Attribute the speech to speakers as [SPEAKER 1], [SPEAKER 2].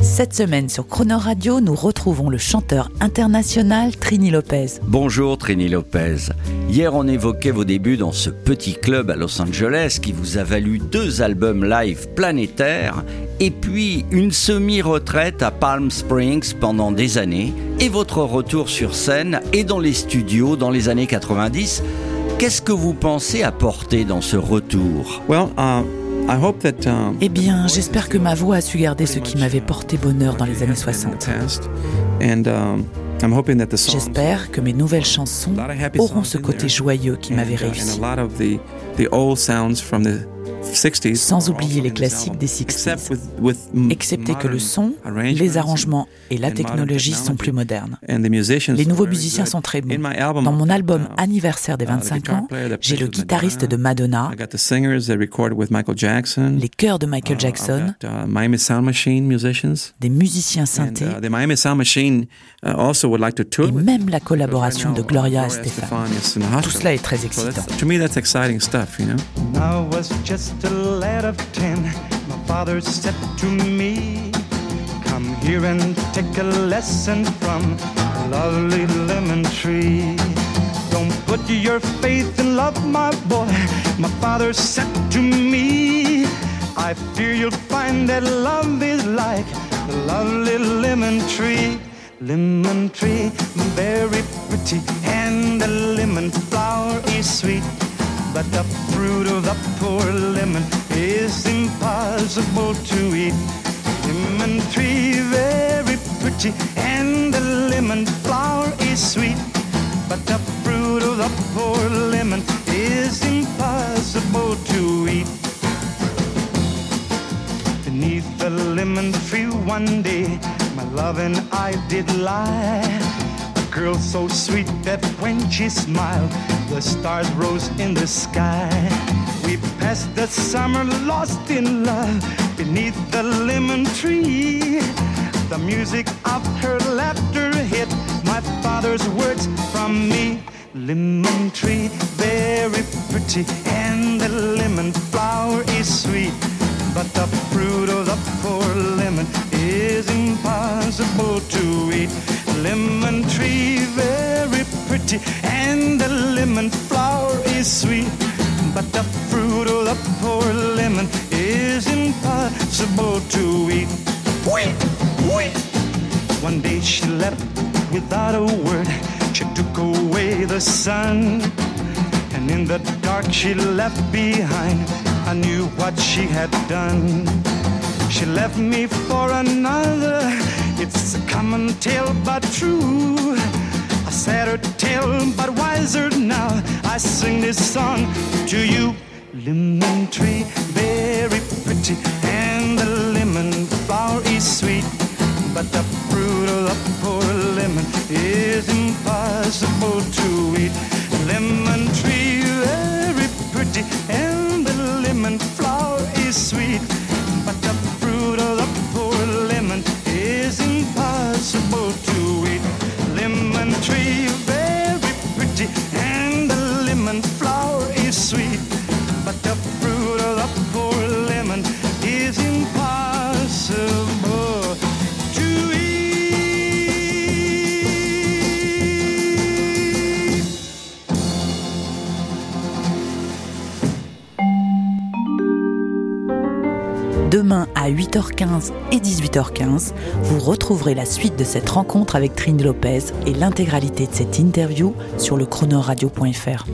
[SPEAKER 1] Cette semaine sur Croner Radio, nous retrouvons le chanteur international Trini Lopez.
[SPEAKER 2] Bonjour Trini Lopez. Hier, on évoquait vos débuts dans ce petit club à Los Angeles qui vous a valu deux albums live planétaires et puis une semi-retraite à Palm Springs pendant des années et votre retour sur scène et dans les studios dans les années 90. Qu'est-ce que vous pensez apporter dans ce retour?
[SPEAKER 3] Well, uh, I hope that, um,
[SPEAKER 1] Eh bien, j'espère que ma voix a su garder ce qui m'avait porté bonheur dans les années 60.
[SPEAKER 3] And, um, I'm hoping that the songs
[SPEAKER 1] J'espère que mes nouvelles chansons auront ce côté joyeux qui m'avait
[SPEAKER 3] uh,
[SPEAKER 1] réussi sans oublier les classiques des 60s, excepté que le son, les arrangements et la technologie sont plus modernes. Les nouveaux musiciens sont très bons. Dans mon album Anniversaire des 25 ans, j'ai le guitariste de Madonna, les chœurs de Michael Jackson, des musiciens synthés, et même la collaboration de Gloria et
[SPEAKER 3] Stéphane.
[SPEAKER 1] Tout cela est très excitant.
[SPEAKER 4] Just a lad of ten. My father said to me, Come here and take a lesson from a lovely lemon tree. Don't put your faith in love, my boy. My father said to me, I fear you'll find that love is like the lovely lemon tree. Lemon tree, very pretty, and the lemon flower is sweet. But the fruit of the poor lemon is impossible to eat. Lemon tree, very pretty, and the lemon flower is sweet. But the fruit of the poor lemon is impossible to eat. Beneath the lemon tree one day, my love and I did lie. Girl so sweet that when she smiled, the stars rose in the sky. We passed the summer lost in love beneath the lemon tree. The music of her laughter hit my father's words from me. Lemon tree, very pretty, and the lemon flower is sweet. But the fruit of the poor lemon is impossible. Lemon tree, very pretty, and the lemon flower is sweet. But the fruit of the poor lemon is impossible to eat. One day she left without a word. She took away the sun. And in the dark she left behind. I knew what she had done. She left me for another. It's a common tale, but true. A sadder tale, but wiser now. I sing this song to you. Lemon tree, very pretty, and the lemon flower is sweet. But the fruit of the poor lemon is impossible to eat. Lemon tree, very pretty,
[SPEAKER 1] Demain à 8h15 et 18h15, vous retrouverez la suite de cette rencontre avec Trini Lopez et l'intégralité de cette interview sur le chronoradio.fr.